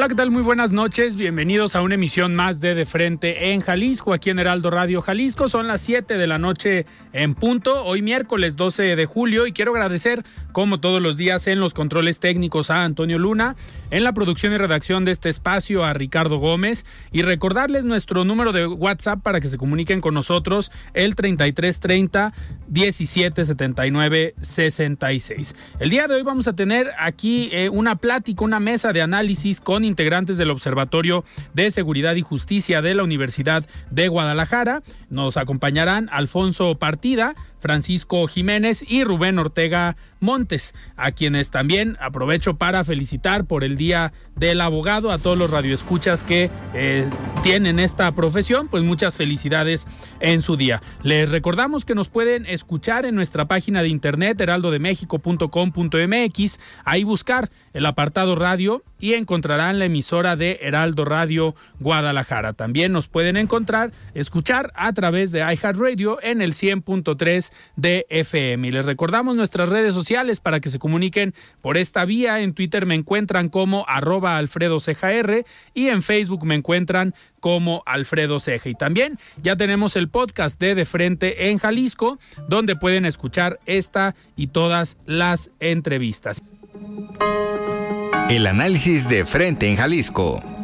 Hola, ¿qué tal? Muy buenas noches. Bienvenidos a una emisión más de De Frente en Jalisco, aquí en Heraldo Radio Jalisco. Son las 7 de la noche en punto, hoy miércoles 12 de julio, y quiero agradecer, como todos los días, en los controles técnicos a Antonio Luna, en la producción y redacción de este espacio a Ricardo Gómez, y recordarles nuestro número de WhatsApp para que se comuniquen con nosotros, el 3330 1779 66. El día de hoy vamos a tener aquí eh, una plática, una mesa de análisis con integrantes del Observatorio de Seguridad y Justicia de la Universidad de Guadalajara. Nos acompañarán Alfonso Partida, Francisco Jiménez y Rubén Ortega Montes, a quienes también aprovecho para felicitar por el Día del Abogado, a todos los radioescuchas que eh, tienen esta profesión, pues muchas felicidades en su día. Les recordamos que nos pueden escuchar en nuestra página de internet heraldodemexico.com.mx, ahí buscar el apartado radio y encontrarán la emisora de Heraldo Radio Guadalajara. También nos pueden encontrar, escuchar a través de iHeartRadio en el 100.3 de FM. Y les recordamos nuestras redes sociales para que se comuniquen por esta vía. En Twitter me encuentran como arroba Alfredo y en Facebook me encuentran como Alfredo Ceja. Y también ya tenemos el podcast de De Frente en Jalisco, donde pueden escuchar esta y todas las entrevistas. El análisis de frente en Jalisco.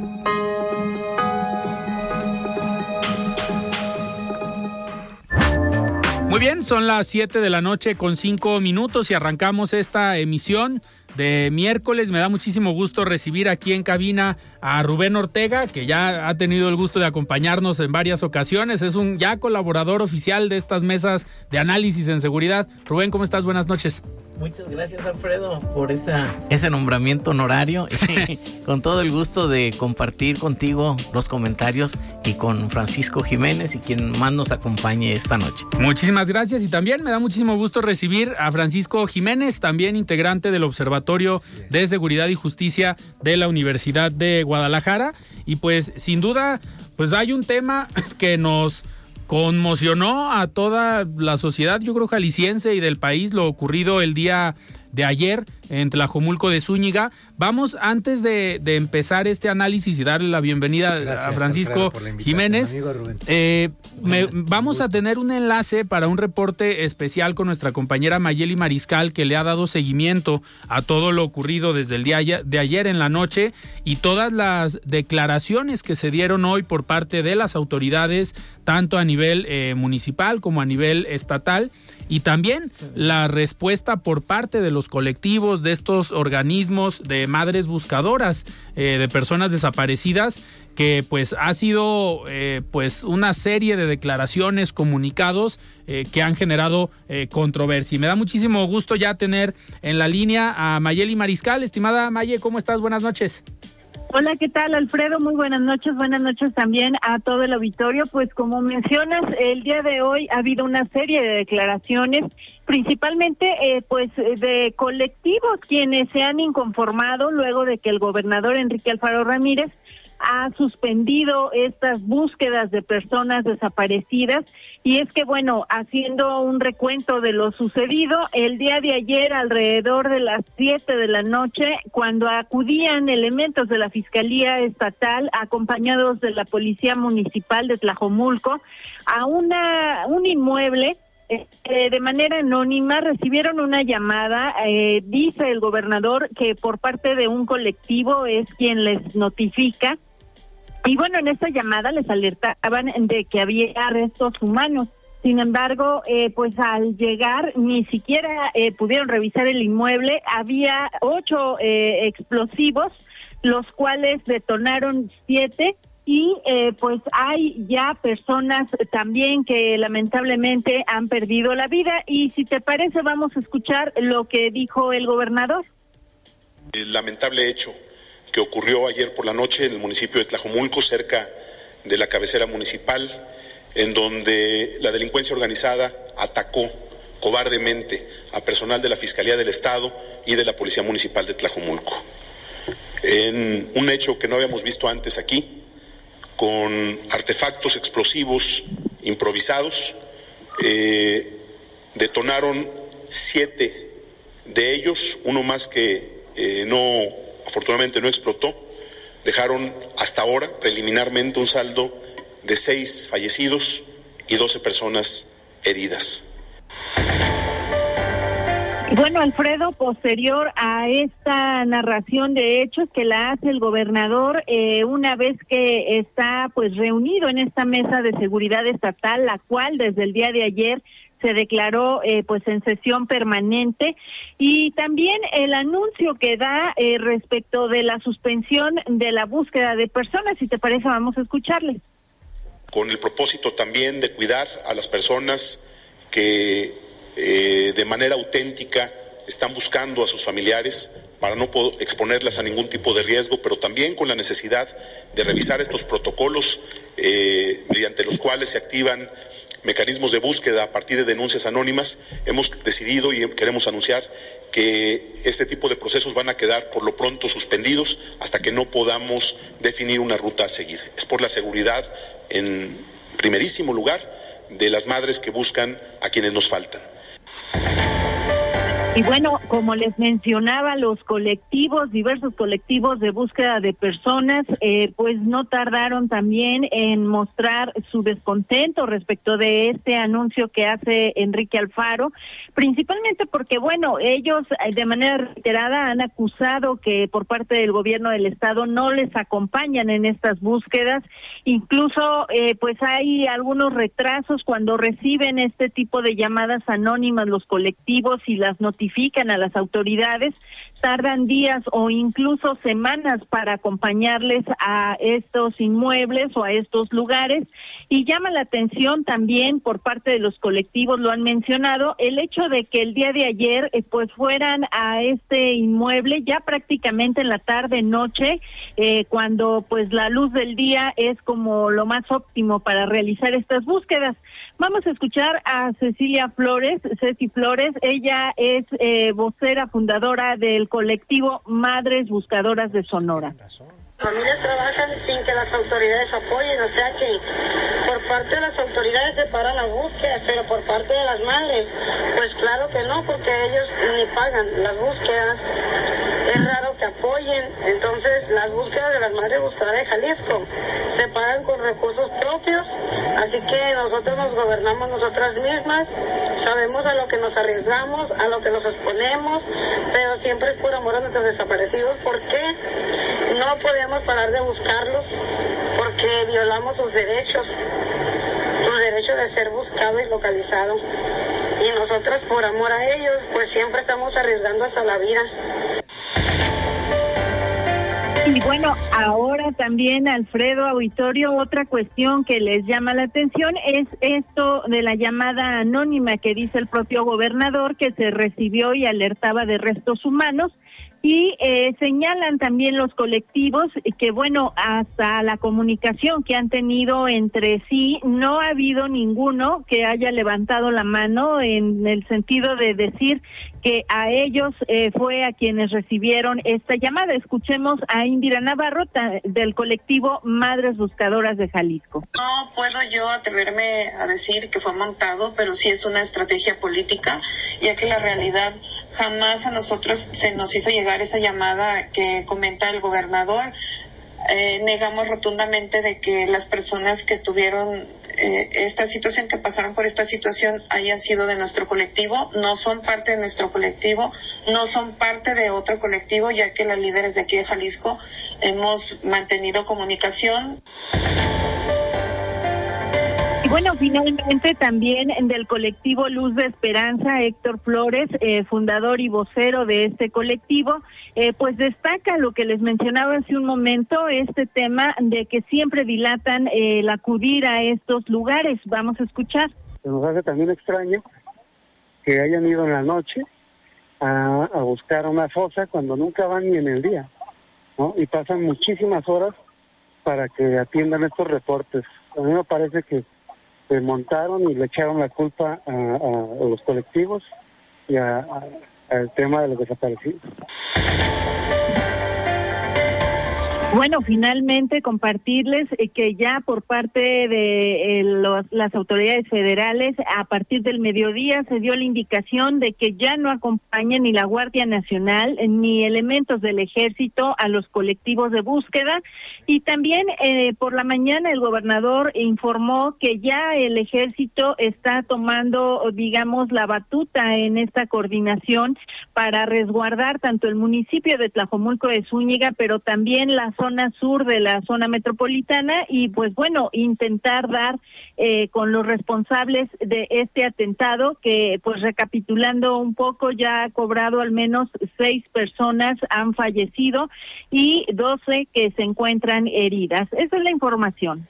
Muy bien, son las 7 de la noche con 5 minutos y arrancamos esta emisión de miércoles. Me da muchísimo gusto recibir aquí en cabina a Rubén Ortega, que ya ha tenido el gusto de acompañarnos en varias ocasiones. Es un ya colaborador oficial de estas mesas de análisis en seguridad. Rubén, ¿cómo estás? Buenas noches. Muchas gracias Alfredo por esa, ese nombramiento honorario con todo el gusto de compartir contigo los comentarios y con Francisco Jiménez y quien más nos acompañe esta noche. Muchísimas gracias y también me da muchísimo gusto recibir a Francisco Jiménez, también integrante del Observatorio de Seguridad y Justicia de la Universidad de Guadalajara y pues sin duda pues hay un tema que nos conmocionó a toda la sociedad, yo creo, jalisciense y del país, lo ocurrido el día de ayer en Tlajomulco de Zúñiga. Vamos, antes de, empezar este análisis y darle la bienvenida a Francisco Jiménez, eh, vamos a tener un enlace para un reporte especial con nuestra compañera Mayeli Mariscal, que le ha dado seguimiento a todo lo ocurrido desde el día de ayer en la noche y todas las declaraciones que se dieron hoy por parte de las autoridades, tanto a nivel eh, municipal como a nivel estatal, y también la respuesta por parte de los colectivos de estos organismos de madres buscadoras eh, de personas desaparecidas que pues ha sido eh, pues una serie de declaraciones, comunicados eh, que han generado controversia. Y me da muchísimo gusto ya tener en la línea a Mayeli Mariscal. Estimada Maye, ¿cómo estás? Buenas noches. Hola, ¿qué tal, Alfredo? Muy buenas noches. Buenas noches también a todo el auditorio. Pues como mencionas, el día de hoy ha habido una serie de declaraciones, principalmente eh, pues de colectivos quienes se han inconformado luego de que el gobernador Enrique Alfaro Ramírez ha suspendido estas búsquedas de personas desaparecidas y es que bueno, haciendo un recuento de lo sucedido, el día de ayer alrededor de las 7 de la noche, cuando acudían elementos de la Fiscalía Estatal acompañados de la Policía Municipal de Tlajomulco a una un inmueble eh, de manera anónima recibieron una llamada, eh, dice el gobernador que por parte de un colectivo es quien les notifica. Y bueno, en esta llamada les alertaban de que había arrestos humanos. Sin embargo, eh, pues al llegar ni siquiera pudieron revisar el inmueble. Había ocho explosivos, los cuales detonaron siete y eh, pues hay ya personas también que lamentablemente han perdido la vida y si te parece vamos a escuchar lo que dijo el gobernador. El lamentable hecho que ocurrió ayer por la noche en el municipio de Tlajomulco, cerca de la cabecera municipal, en donde la delincuencia organizada atacó cobardemente a personal de la Fiscalía del Estado y de la Policía Municipal de Tlajomulco. En un hecho que no habíamos visto antes aquí, con artefactos explosivos improvisados. Eh, detonaron siete de ellos, uno más que eh, no, afortunadamente no explotó. Dejaron hasta ahora preliminarmente un saldo de seis fallecidos y doce personas heridas. Bueno, Alfredo, posterior a esta narración de hechos que la hace el gobernador, eh, una vez que está pues reunido en esta mesa de seguridad estatal, la cual desde el día de ayer se declaró eh, pues en sesión permanente y también el anuncio que da eh, respecto de la suspensión de la búsqueda de personas. Si te parece, vamos a escucharle. Con el propósito también de cuidar a las personas que eh, de manera auténtica están buscando a sus familiares para no exponerlas a ningún tipo de riesgo, pero también con la necesidad de revisar estos protocolos mediante los cuales se activan mecanismos de búsqueda a partir de denuncias anónimas, hemos decidido y queremos anunciar que este tipo de procesos van a quedar por lo pronto suspendidos hasta que no podamos definir una ruta a seguir. Es por la seguridad, en primerísimo lugar, de las madres que buscan a quienes nos faltan. Y bueno, como les mencionaba, los colectivos, diversos colectivos de búsqueda de personas, eh, pues no tardaron también en mostrar su descontento respecto de este anuncio que hace Enrique Alfaro, principalmente porque, bueno, ellos eh, de manera reiterada han acusado que por parte del gobierno del Estado no les acompañan en estas búsquedas, incluso eh, pues hay algunos retrasos cuando reciben este tipo de llamadas anónimas los colectivos y las noticias a las autoridades, tardan días o incluso semanas para acompañarles a estos inmuebles o a estos lugares y llama la atención también por parte de los colectivos, lo han mencionado, el hecho de que el día de ayer eh, pues fueran a este inmueble ya prácticamente en la tarde noche eh, cuando pues la luz del día es como lo más óptimo para realizar estas búsquedas. Vamos a escuchar a Cecilia Flores, Ceci Flores, ella es eh, vocera fundadora del colectivo Madres Buscadoras de Sonora. Familias trabajan sin que las autoridades apoyen, o sea que por parte de las autoridades se paran las búsquedas, pero por parte de las madres, pues claro que no, porque ellos ni pagan las búsquedas es raro que apoyen. Entonces, las búsquedas de las madres buscadoras de Jalisco se pagan con recursos propios, así que nosotros nos gobernamos nosotras mismas, sabemos a lo que nos arriesgamos, a lo que nos exponemos, pero siempre es por amor a nuestros desaparecidos. ¿Por qué no podemos parar de buscarlos? Porque violamos sus derechos, sus derechos de ser buscado y localizado. Y nosotros por amor a ellos, pues siempre estamos arriesgando hasta la vida. Y bueno, ahora también, Alfredo Auditorio, otra cuestión que les llama la atención es esto de la llamada anónima que dice el propio gobernador que se recibió y alertaba de restos humanos. Y eh, señalan también los colectivos que, bueno, hasta la comunicación que han tenido entre sí, no ha habido ninguno que haya levantado la mano en el sentido de decir que a ellos eh, fue a quienes recibieron esta llamada. Escuchemos a Indira Navarro del colectivo Madres Buscadoras de Jalisco. No puedo yo atreverme a decir que fue montado, pero sí es una estrategia política, ya que la realidad jamás a nosotros se nos hizo llegar esa llamada que comenta el gobernador. Eh, negamos rotundamente de que las personas que tuvieron eh, esta situación, que pasaron por esta situación, hayan sido de nuestro colectivo. No son parte de nuestro colectivo, no son parte de otro colectivo, ya que las líderes de aquí de Jalisco hemos mantenido comunicación. Bueno, finalmente también del colectivo Luz de Esperanza, Héctor Flores, eh, fundador y vocero de este colectivo, eh, pues destaca lo que les mencionaba hace un momento, este tema de que siempre dilatan el acudir a estos lugares. Vamos a escuchar. Nos hace también extraño que hayan ido en la noche a, a buscar una fosa cuando nunca van ni en el día, ¿no? Y pasan muchísimas horas para que atiendan estos reportes. A mí me parece que se montaron y le echaron la culpa a, a- los colectivos y al tema de los desaparecidos. Bueno, finalmente compartirles eh, que ya por parte de eh, las autoridades federales, a partir del mediodía se dio la indicación de que ya no acompaña ni la Guardia Nacional eh, ni elementos del ejército a los colectivos de búsqueda. Y también por la mañana el gobernador informó que ya el ejército está tomando, digamos, la batuta en esta coordinación para resguardar tanto el municipio de Tlajomulco de Zúñiga, pero también la zona sur de la zona metropolitana y pues bueno, intentar dar eh, con los responsables de este atentado que pues recapitulando un poco ya ha cobrado al menos seis personas han fallecido y doce que se encuentran heridas. Esa es la información.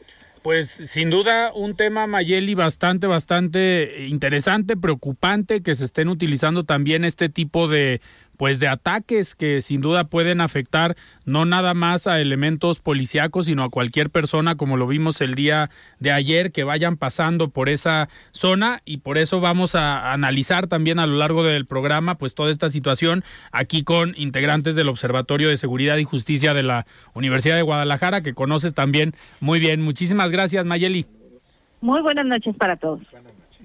Pues sin duda un tema, Mayeli, bastante, bastante interesante, preocupante, que se estén utilizando también este tipo de pues de ataques que sin duda pueden afectar no nada más a elementos policíacos, sino a cualquier persona, como lo vimos el día de ayer, que vayan pasando por esa zona y por eso vamos a analizar también a lo largo del programa pues toda esta situación aquí con integrantes del Observatorio de Seguridad y Justicia de la Universidad de Guadalajara, que conoces también muy bien. Muchísimas gracias, Mayeli. Muy buenas noches para todos.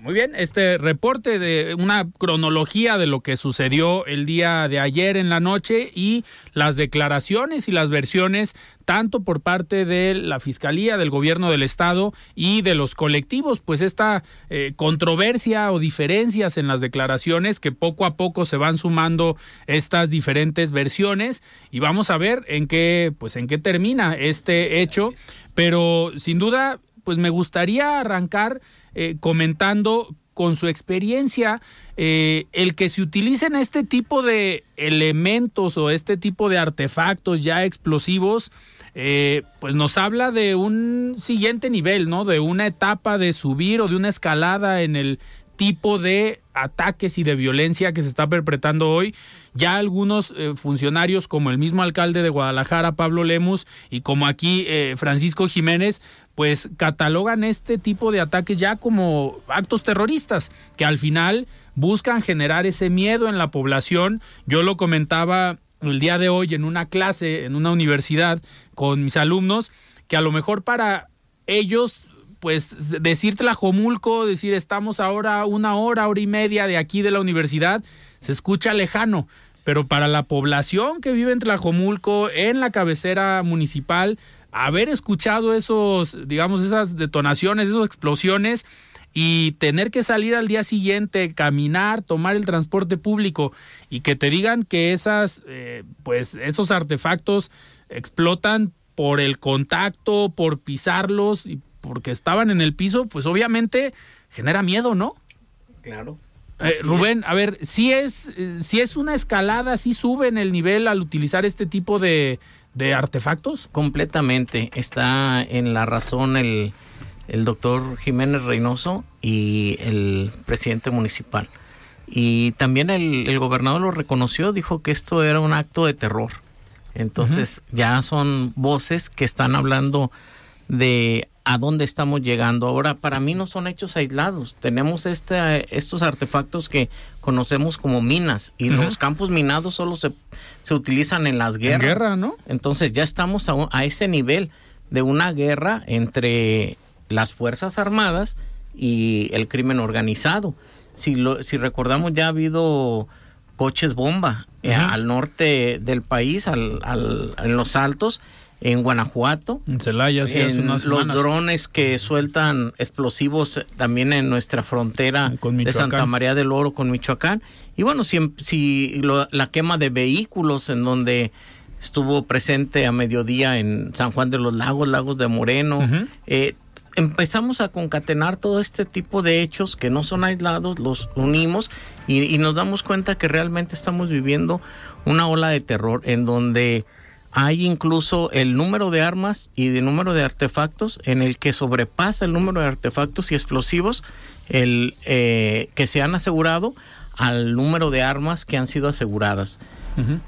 Muy bien, este reporte de una cronología de lo que sucedió el día de ayer en la noche y las declaraciones y las versiones tanto por parte de la Fiscalía, del Gobierno del Estado y de los colectivos, pues esta eh, controversia o diferencias en las declaraciones que poco a poco se van sumando estas diferentes versiones. Y vamos a ver en qué pues en qué termina este hecho, pero sin duda pues me gustaría arrancar eh, comentando con su experiencia eh, el que se utilicen este tipo de elementos o este tipo de artefactos ya explosivos, eh, pues nos habla de un siguiente nivel, ¿no? De una etapa de subir o de una escalada en el tipo de ataques y de violencia que se está perpetrando hoy. Ya algunos eh, funcionarios, como el mismo alcalde de Guadalajara, Pablo Lemus, y como aquí eh, Francisco Jiménez, pues catalogan este tipo de ataques ya como actos terroristas, que al final buscan generar ese miedo en la población. Yo lo comentaba el día de hoy en una clase, en una universidad, con mis alumnos, que a lo mejor para ellos pues decir Tlajomulco, decir estamos ahora una hora, hora y media de aquí de la universidad, se escucha lejano, pero para la población que vive en Tlajomulco, en la cabecera municipal, haber escuchado esos, digamos, esas detonaciones, esas explosiones y tener que salir al día siguiente, caminar, tomar el transporte público y que te digan que esas, eh, pues, esos artefactos explotan por el contacto, por pisarlos y porque estaban en el piso, pues obviamente genera miedo, ¿no? Claro. Eh, Rubén, a ver, si es, eh, si es una escalada, si sube en el nivel al utilizar este tipo de, de artefactos. Completamente. Está en la razón el, el doctor Jiménez Reynoso y el presidente municipal. Y también el, el gobernador lo reconoció, dijo que esto era un acto de terror. Entonces ya son voces que están hablando de a dónde estamos llegando. Ahora, para mí no son hechos aislados. Tenemos este, estos artefactos que conocemos como minas y los campos minados solo se, se utilizan en las guerras. guerra, ¿no? Entonces ya estamos a, ese nivel de una guerra entre las Fuerzas Armadas y el crimen organizado. Si, lo, si recordamos, ya ha habido coches bomba eh, al norte del país, al, al- en los altos, en Guanajuato. En Celaya, sí, hace unas los semanas. drones que sueltan explosivos eh, también en nuestra frontera de. Santa María del Oro con Michoacán. Y bueno, si, si lo- la quema de vehículos en donde estuvo presente a mediodía en San Juan de los Lagos, Lagos de Moreno, eh, empezamos a concatenar todo este tipo de hechos que no son aislados, los unimos y, y nos damos cuenta que realmente estamos viviendo una ola de terror en donde hay incluso el número de armas y el número de artefactos en el que sobrepasa el número de artefactos y explosivos el eh, que se han asegurado al número de armas que han sido aseguradas.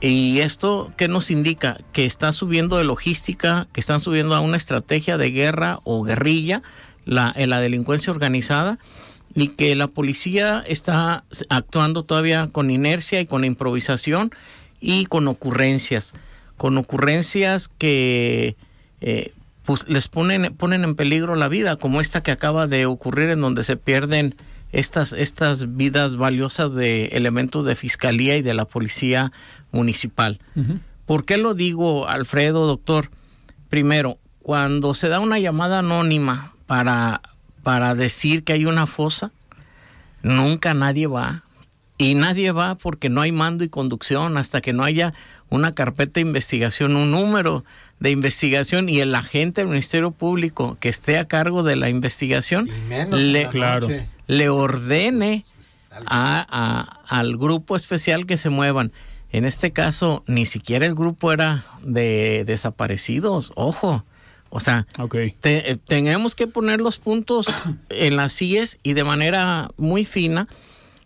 ¿Y esto qué nos indica? Que está subiendo de logística, que están subiendo a una estrategia de guerra o guerrilla la, en la delincuencia organizada y que la policía está actuando todavía con inercia y con improvisación y con ocurrencias, con ocurrencias que eh, pues les ponen, ponen en peligro la vida, como esta que acaba de ocurrir en donde se pierden estas, estas vidas valiosas de elementos de fiscalía y de la policía municipal. ¿Por qué lo digo, Alfredo, doctor? Primero, cuando se da una llamada anónima para, para decir que hay una fosa, nunca nadie va. Y nadie va porque no hay mando y conducción hasta que no haya una carpeta de investigación, un número de investigación y el agente del Ministerio Público que esté a cargo de la investigación le, la Claro. le ordene a, a- al grupo especial que se muevan. En este caso, ni siquiera el grupo era de desaparecidos, ojo. O sea, Ok. te- eh, tenemos que poner los puntos en las CIES y de manera muy fina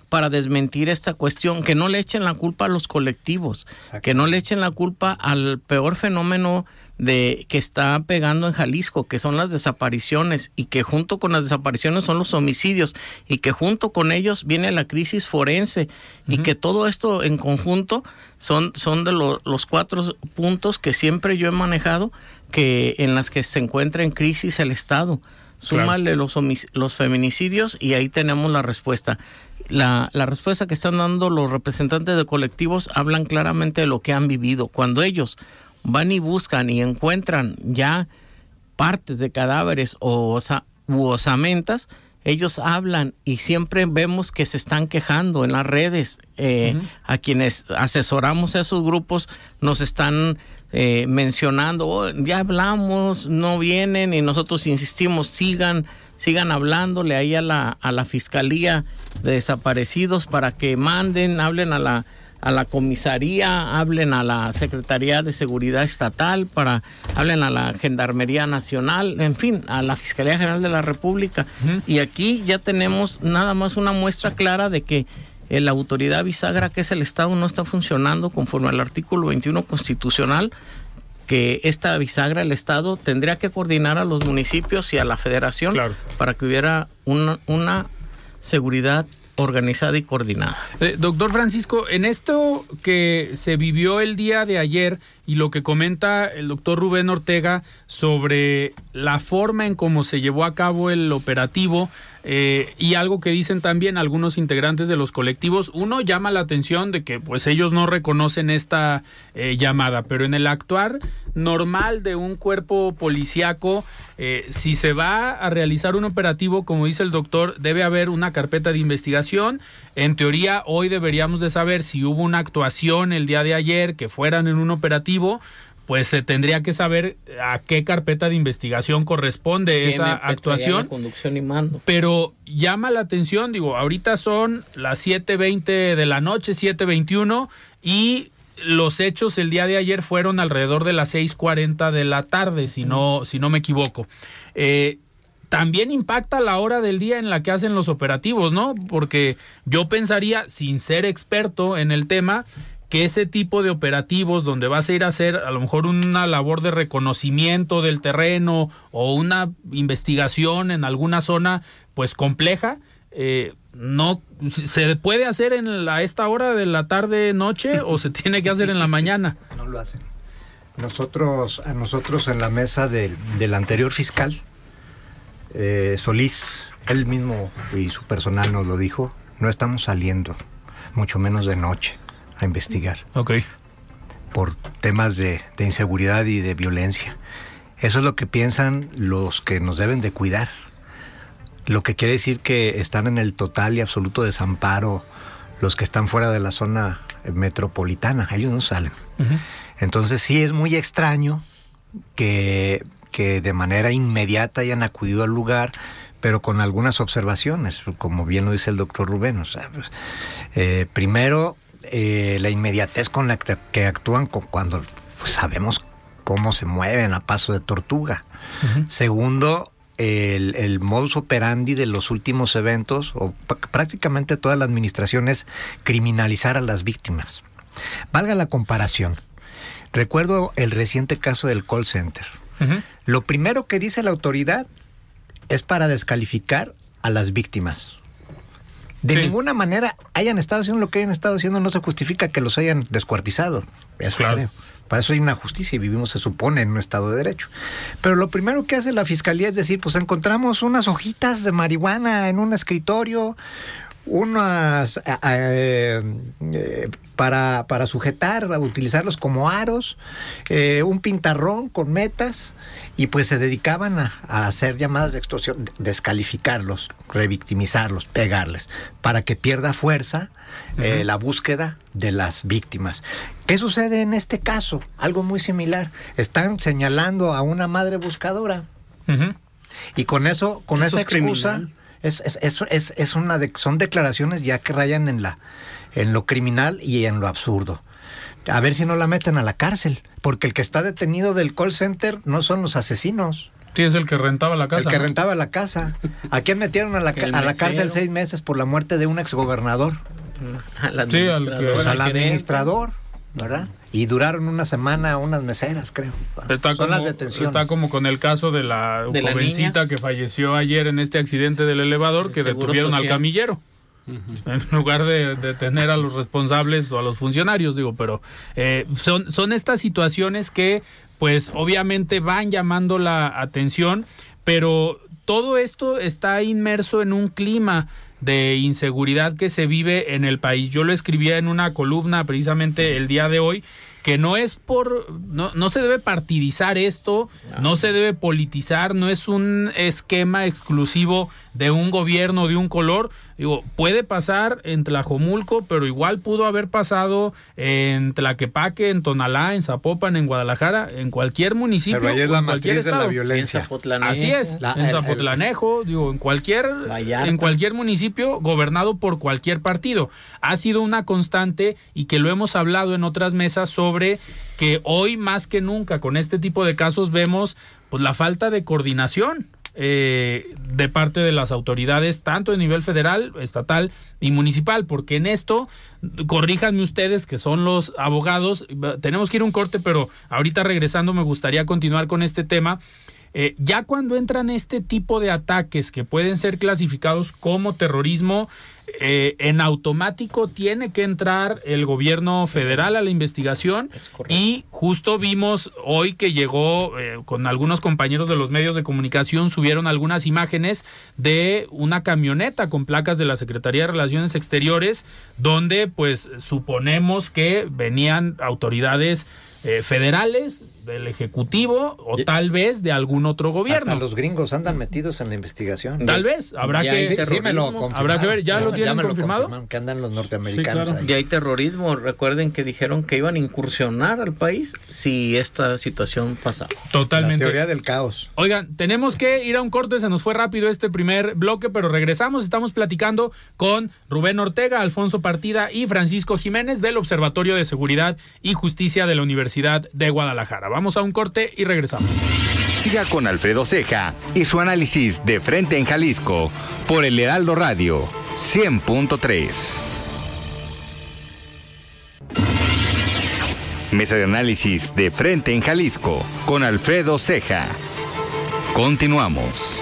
para desmentir esta cuestión, que no le echen la culpa a los colectivos, que no le echen la culpa al peor fenómeno de que está pegando en Jalisco, que son las desapariciones y que junto con las desapariciones son los homicidios y que junto con ellos viene la crisis forense y que todo esto en conjunto son, son de lo- los cuatro puntos que siempre yo he manejado que en las que se encuentra en crisis el Estado. Claro. Súmale los, los feminicidios y ahí tenemos la respuesta. La, la respuesta que están dando los representantes de colectivos hablan claramente de lo que han vivido. Cuando ellos van y buscan y encuentran ya partes de cadáveres o osa- u osamentas, ellos hablan y siempre vemos que se están quejando en las redes. Eh, A quienes asesoramos a esos grupos nos están eh, mencionando, "Oh, ya hablamos, no vienen y nosotros insistimos, sigan, sigan hablándole ahí a la, a la Fiscalía de Desaparecidos para que manden, hablen a la a la comisaría, hablen a la Secretaría de Seguridad Estatal, para hablen a la Gendarmería Nacional, en fin, a la Fiscalía General de la República. Y aquí ya tenemos nada más una muestra clara de que eh, la autoridad bisagra, que es el Estado, no está funcionando conforme al artículo 21 constitucional que esta bisagra, el Estado, tendría que coordinar a los municipios y a la federación Claro. para que hubiera una, una seguridad organizada y coordinada. Eh, doctor Francisco, en esto que se vivió el día de ayer y lo que comenta el doctor Rubén Ortega sobre la forma en cómo se llevó a cabo el operativo eh, y algo que dicen también algunos integrantes de los colectivos, uno llama la atención de que pues ellos no reconocen esta eh, llamada, pero en el actuar normal de un cuerpo policíaco, eh, si se va a realizar un operativo, como dice el doctor, debe haber una carpeta de investigación. En teoría, hoy deberíamos de saber si hubo una actuación el día de ayer que fueran en un operativo, pues se tendría que saber a qué carpeta de investigación corresponde esa actuación. la conducción y mando. Pero llama la atención, digo, ahorita son las 7.20 de la noche, 7.21, y los hechos el día de ayer fueron alrededor de las 6.40 de la tarde, si no, si no me equivoco. Eh, también impacta la hora del día en la que hacen los operativos, ¿no? Porque yo pensaría, sin ser experto en el tema, que ese tipo de operativos donde vas a ir a hacer a lo mejor una labor de reconocimiento del terreno o una investigación en alguna zona pues compleja, eh, no se puede hacer en la, a esta hora de la tarde noche o se tiene que hacer en la mañana. No lo hacen. Nosotros, a nosotros en la mesa del anterior fiscal, eh, Solís, él mismo y su personal nos lo dijo, no estamos saliendo, mucho menos de noche, a investigar. Ok. por temas de, de inseguridad y de violencia. Eso es lo que piensan los que nos deben de cuidar. Lo que quiere decir que están en el total y absoluto desamparo los que están fuera de la zona metropolitana. Ellos no salen. Entonces sí es muy extraño que, que de manera inmediata hayan acudido al lugar, pero con algunas observaciones, como bien lo dice el doctor Rubén. O sea, pues, eh, primero, eh, la inmediatez con la que, actúan cuando pues, sabemos cómo se mueven a paso de tortuga. Segundo, el, el modus operandi de los últimos eventos, o pr- prácticamente toda la administración, es criminalizar a las víctimas. Valga la comparación. Recuerdo el reciente caso del call center. Lo primero que dice la autoridad es para descalificar a las víctimas. De ninguna manera hayan estado haciendo lo que hayan estado haciendo, no se justifica que los hayan descuartizado. Eso creo. Para eso hay una justicia y vivimos, se supone, en un Estado de Derecho. Pero lo primero que hace la fiscalía es decir, pues encontramos unas hojitas de marihuana en un escritorio, unas eh, eh, para, para sujetar, para utilizarlos como aros, eh, un pintarrón con metas, y pues se dedicaban a, a hacer llamadas de extorsión, descalificarlos, revictimizarlos, pegarles, para que pierda fuerza eh, la búsqueda de las víctimas. ¿Qué sucede en este caso? Algo muy similar. Están señalando a una madre buscadora. Y con eso, con Eso esa es excusa, criminal. Es, es, es, es- es una de- son declaraciones ya que rayan en la en lo criminal y en lo absurdo. A ver si no la meten a la cárcel, porque el que está detenido del call center no son los asesinos. Sí, es el que rentaba la casa. El que ¿no? rentaba la casa. ¿A quién metieron a la, a la cárcel seis meses por la muerte de un exgobernador? Al Sí, al administrador, que- Pues al administrador, ¿verdad? Y duraron una semana unas meseras, creo. Está Son como, las detenciones. está como con el caso de la De la jovencita que falleció ayer en este accidente del elevador, que detuvieron al camillero. En lugar de detener a los responsables o a los funcionarios, digo, pero eh, son, son estas situaciones que, pues, obviamente van llamando la atención, pero todo esto está inmerso en un clima de inseguridad que se vive en el país. Yo lo escribía en una columna precisamente el día de hoy, que no es por, no, no se debe partidizar esto, no se debe politizar, no es un esquema exclusivo de un gobierno, de un color. Digo, puede pasar en Tlajomulco, pero igual pudo haber pasado en Tlaquepaque, en Tonalá, en Zapopan, en Guadalajara, en cualquier municipio. Pero ahí es la en cualquier matriz de la violencia. En. Así es, La- en el- el- Zapotlanejo, digo, en cualquier, Vallarta. en cualquier municipio gobernado por cualquier partido. Ha sido una constante y que lo hemos hablado en otras mesas sobre que hoy más que nunca con este tipo de casos vemos pues la falta de coordinación eh, de parte de las autoridades, tanto a nivel federal, estatal y municipal, porque en esto, corríjanme ustedes que son los abogados, tenemos que ir un corte, pero ahorita regresando me gustaría continuar con este tema. Eh, ya cuando entran este tipo de ataques que pueden ser clasificados como terrorismo, eh, en automático tiene que entrar el gobierno federal a la investigación y justo vimos hoy que llegó eh, con algunos compañeros de los medios de comunicación, subieron algunas imágenes de una camioneta con placas de la Secretaría de Relaciones Exteriores, donde pues suponemos que venían autoridades eh, federales, del Ejecutivo o tal vez de algún otro gobierno. Hasta los gringos andan metidos en la investigación. Tal vez, habrá Ya que... Sí, me lo. Habrá que ver, ¿ya lo tienen me confirmado? que andan los norteamericanos Sí, claro. ahí. Y hay terrorismo. Recuerden que dijeron que iban a incursionar al país si esta situación pasaba. La Totalmente. teoría del caos. Oigan, tenemos que ir a un corte, se nos fue rápido este primer bloque, pero regresamos, estamos platicando con Rubén Ortega, Alfonso Partida y Francisco Jiménez del Observatorio de Seguridad y Justicia de la Universidad de Guadalajara. Vamos a un corte y regresamos. Siga con Alfredo Ceja y su análisis de frente en Jalisco por el Heraldo Radio 100.3. Mesa de análisis de frente en Jalisco con Alfredo Ceja. Continuamos.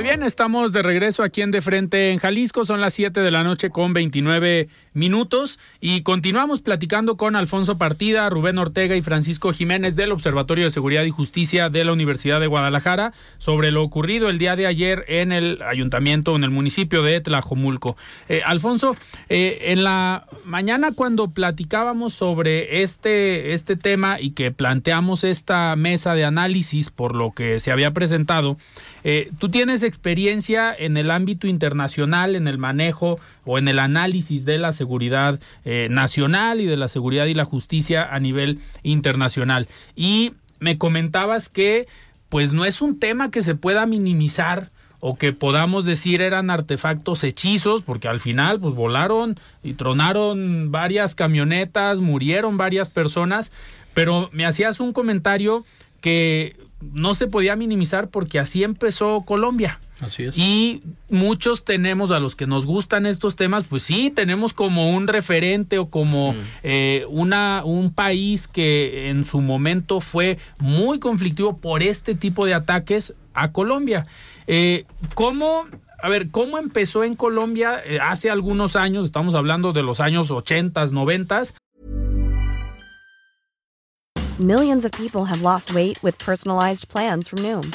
Muy bien, estamos de regreso aquí en De Frente en Jalisco. Son las 7 de la noche con 29 minutos y continuamos platicando con Alfonso Partida, Rubén Ortega y Francisco Jiménez del Observatorio de Seguridad y Justicia de la Universidad de Guadalajara sobre lo ocurrido el día de ayer en el ayuntamiento, en el municipio de Tlajomulco. Eh, Alfonso, eh, en la mañana cuando platicábamos sobre este, este tema y que planteamos esta mesa de análisis por lo que se había presentado, eh, tú tienes experiencia en el ámbito internacional, en el manejo o en el análisis de la seguridad eh, nacional y de la seguridad y la justicia a nivel internacional. Y me comentabas que pues no es un tema que se pueda minimizar o que podamos decir eran artefactos hechizos, porque al final pues volaron y tronaron varias camionetas, murieron varias personas, pero me hacías un comentario que no se podía minimizar porque así empezó Colombia. Así es. Y muchos tenemos, a los que nos gustan estos temas, pues sí, tenemos como un referente o como eh, una, un país que en su momento fue muy conflictivo por este tipo de ataques a Colombia. Eh, ¿Cómo a ver, ¿cómo empezó en Colombia eh, hace algunos años? Estamos hablando de los años 80, 90. Millions of people have lost weight with personalized plans from Noom,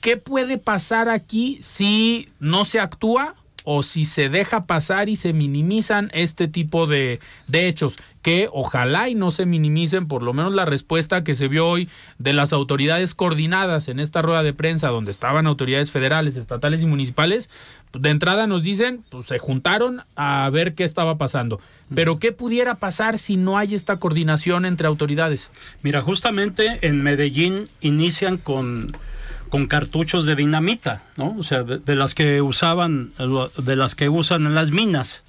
¿qué puede pasar aquí si no se actúa o si se deja pasar y se minimizan este tipo de, de, hechos? Que ojalá y no se minimicen, por lo menos la respuesta que se vio hoy de las autoridades coordinadas en esta rueda de prensa, donde estaban autoridades federales, estatales y municipales, de entrada nos dicen, pues se juntaron a ver qué estaba pasando. Pero ¿qué pudiera pasar si no hay esta coordinación entre autoridades? Mira, justamente en Medellín inician con, con cartuchos de dinamita, ¿no? O sea, de, de, las que usaban, de las que usan en las minas.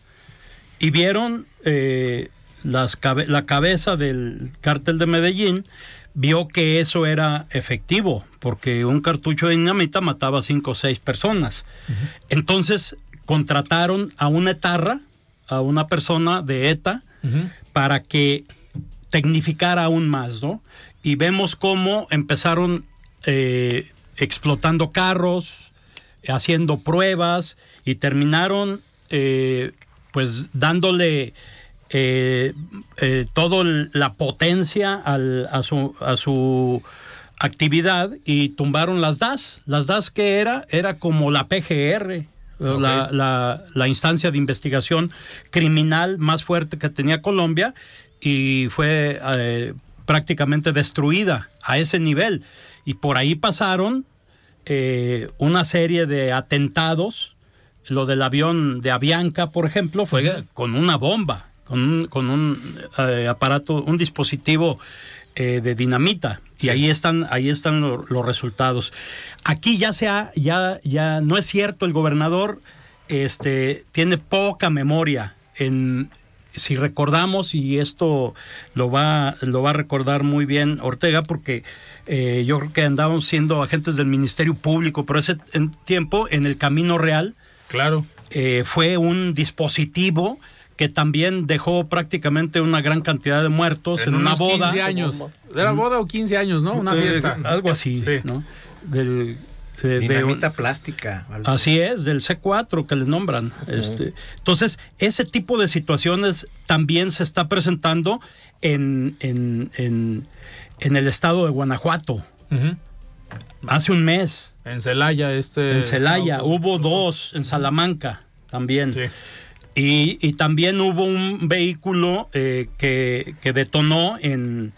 Y vieron eh, las cabe la cabeza del cártel de Medellín, vio que eso era efectivo, porque un cartucho de dinamita mataba a cinco o seis personas. Uh -huh. Entonces contrataron a una etarra, a una persona de ETA, uh -huh. para que tecnificara aún más, ¿no? Y vemos cómo empezaron eh, explotando carros, haciendo pruebas y terminaron eh, pues dándole eh, eh, toda la potencia al, a, su, a su actividad y tumbaron las DAS. Las DAS que era, era como la PGR, Okay. La, la, la, instancia de investigación criminal más fuerte que tenía Colombia y fue eh, prácticamente destruida a ese nivel. Y por ahí pasaron eh, una serie de atentados. Lo del avión de Avianca, por ejemplo, fue uh -huh. con una bomba, con un, con un eh, aparato, un dispositivo eh, de dinamita y ahí están ahí están lo, los resultados aquí ya sea ya ya no es cierto el gobernador este tiene poca memoria en si recordamos y esto lo va lo va a recordar muy bien Ortega porque eh, yo creo que andábamos siendo agentes del Ministerio Público pero ese en tiempo en el Camino Real claro eh, fue un dispositivo que también dejó prácticamente una gran cantidad de muertos en, en una boda. 15 años. ¿Era boda o 15 años, no? Una fiesta. Eh, algo así, sí. ¿no? Del, de, Dinamita de plástica. Algo. Así es, del C4 que le nombran. Uh -huh. este, entonces, ese tipo de situaciones también se está presentando en, en, en, en el estado de Guanajuato. Uh -huh. Hace un mes. En Celaya, este. En Celaya, no, hubo dos, en Salamanca también. Sí. Y, y también hubo un vehículo eh, que, que detonó en,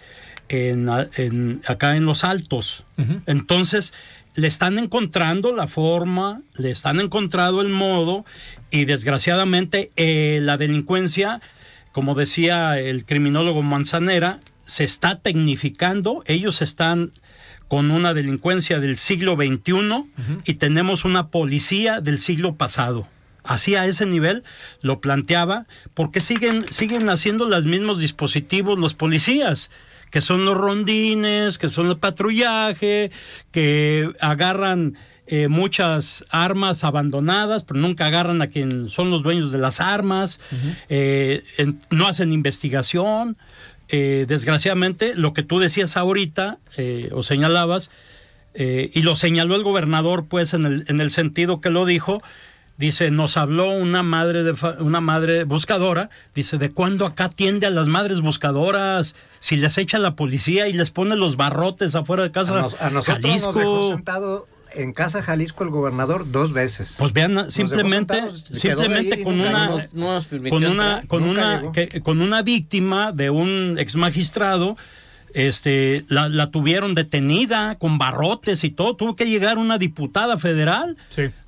en- acá en los altos. Entonces, le están encontrando la forma, le están encontrando el modo y desgraciadamente eh, la delincuencia, como decía el criminólogo Manzanera, se está tecnificando, ellos están con una delincuencia del siglo XXI y tenemos una policía del siglo pasado. Así a ese nivel lo planteaba, porque siguen, siguen haciendo los mismos dispositivos los policías, que son los rondines, que son el patrullaje, que agarran eh, muchas armas abandonadas, pero nunca agarran a quien son los dueños de las armas, eh, en- no hacen investigación. Eh, desgraciadamente, lo que tú decías ahorita, o señalabas, y lo señaló el gobernador, pues, en el, en el sentido que lo dijo, dice, nos habló una madre de fa- una madre buscadora, dice, ¿de cuándo acá atiende a las madres buscadoras? Si les echa la policía y les pone los barrotes afuera de casa, A, nos- a nosotros Jalisco. nos dejó sentado en casa Jalisco el gobernador dos veces. Pues vean, simplemente, simplemente con una, con una, con una, que- con una víctima de un ex magistrado, este, la, la tuvieron detenida con barrotes y todo. Tuvo que llegar una diputada federal